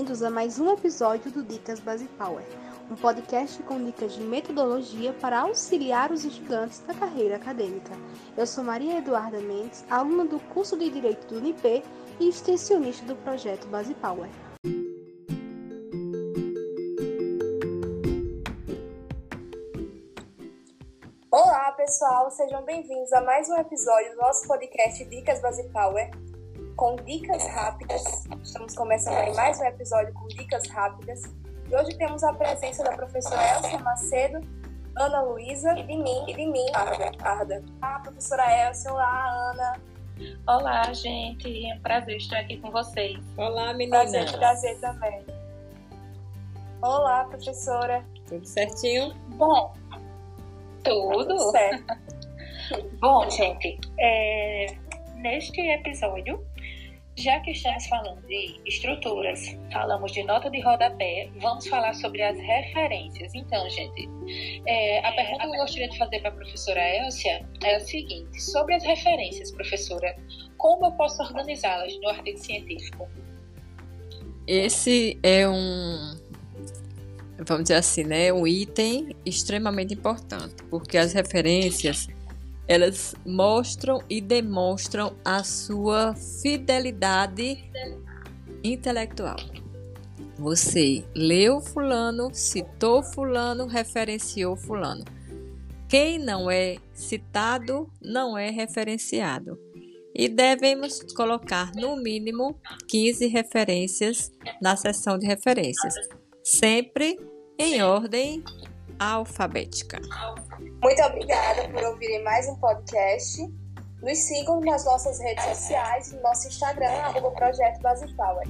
bem-vindos a mais um episódio do Dicas Base Power, um podcast com dicas de metodologia para auxiliar os estudantes da carreira acadêmica. Eu sou Maria Eduarda Mendes, aluna do curso de Direito do UNIP e extensionista do projeto Base Power. Olá, pessoal, sejam bem-vindos a mais um episódio do nosso podcast Dicas Base Power com dicas rápidas. Estamos começando aí mais um episódio com dicas rápidas. E hoje temos a presença da professora Elcia Macedo, Ana Luísa e de mim, e de mim, Arda. Arda. Ah, professora Elcia, olá, Ana. Olá, gente. É um prazer estar aqui com vocês. Olá, meninas. Prazer, prazer também. Olá, professora. Tudo certinho? Bom, tudo. Tudo certo. Bom, gente, é, neste episódio já que estamos falando de estruturas, falamos de nota de rodapé, vamos falar sobre as referências. Então, gente, é, a pergunta que eu gostaria de fazer para a professora Elcia é a seguinte: sobre as referências, professora, como eu posso organizá-las no artigo científico? Esse é um, vamos dizer assim, né, um item extremamente importante, porque as referências elas mostram e demonstram a sua fidelidade intelectual. Você leu fulano, citou fulano, referenciou fulano. Quem não é citado não é referenciado. E devemos colocar no mínimo 15 referências na seção de referências, sempre em ordem alfabética. Muito obrigada por ouvirem mais um podcast. Nos sigam nas nossas redes sociais, no nosso Instagram, arroba Projeto Base Power.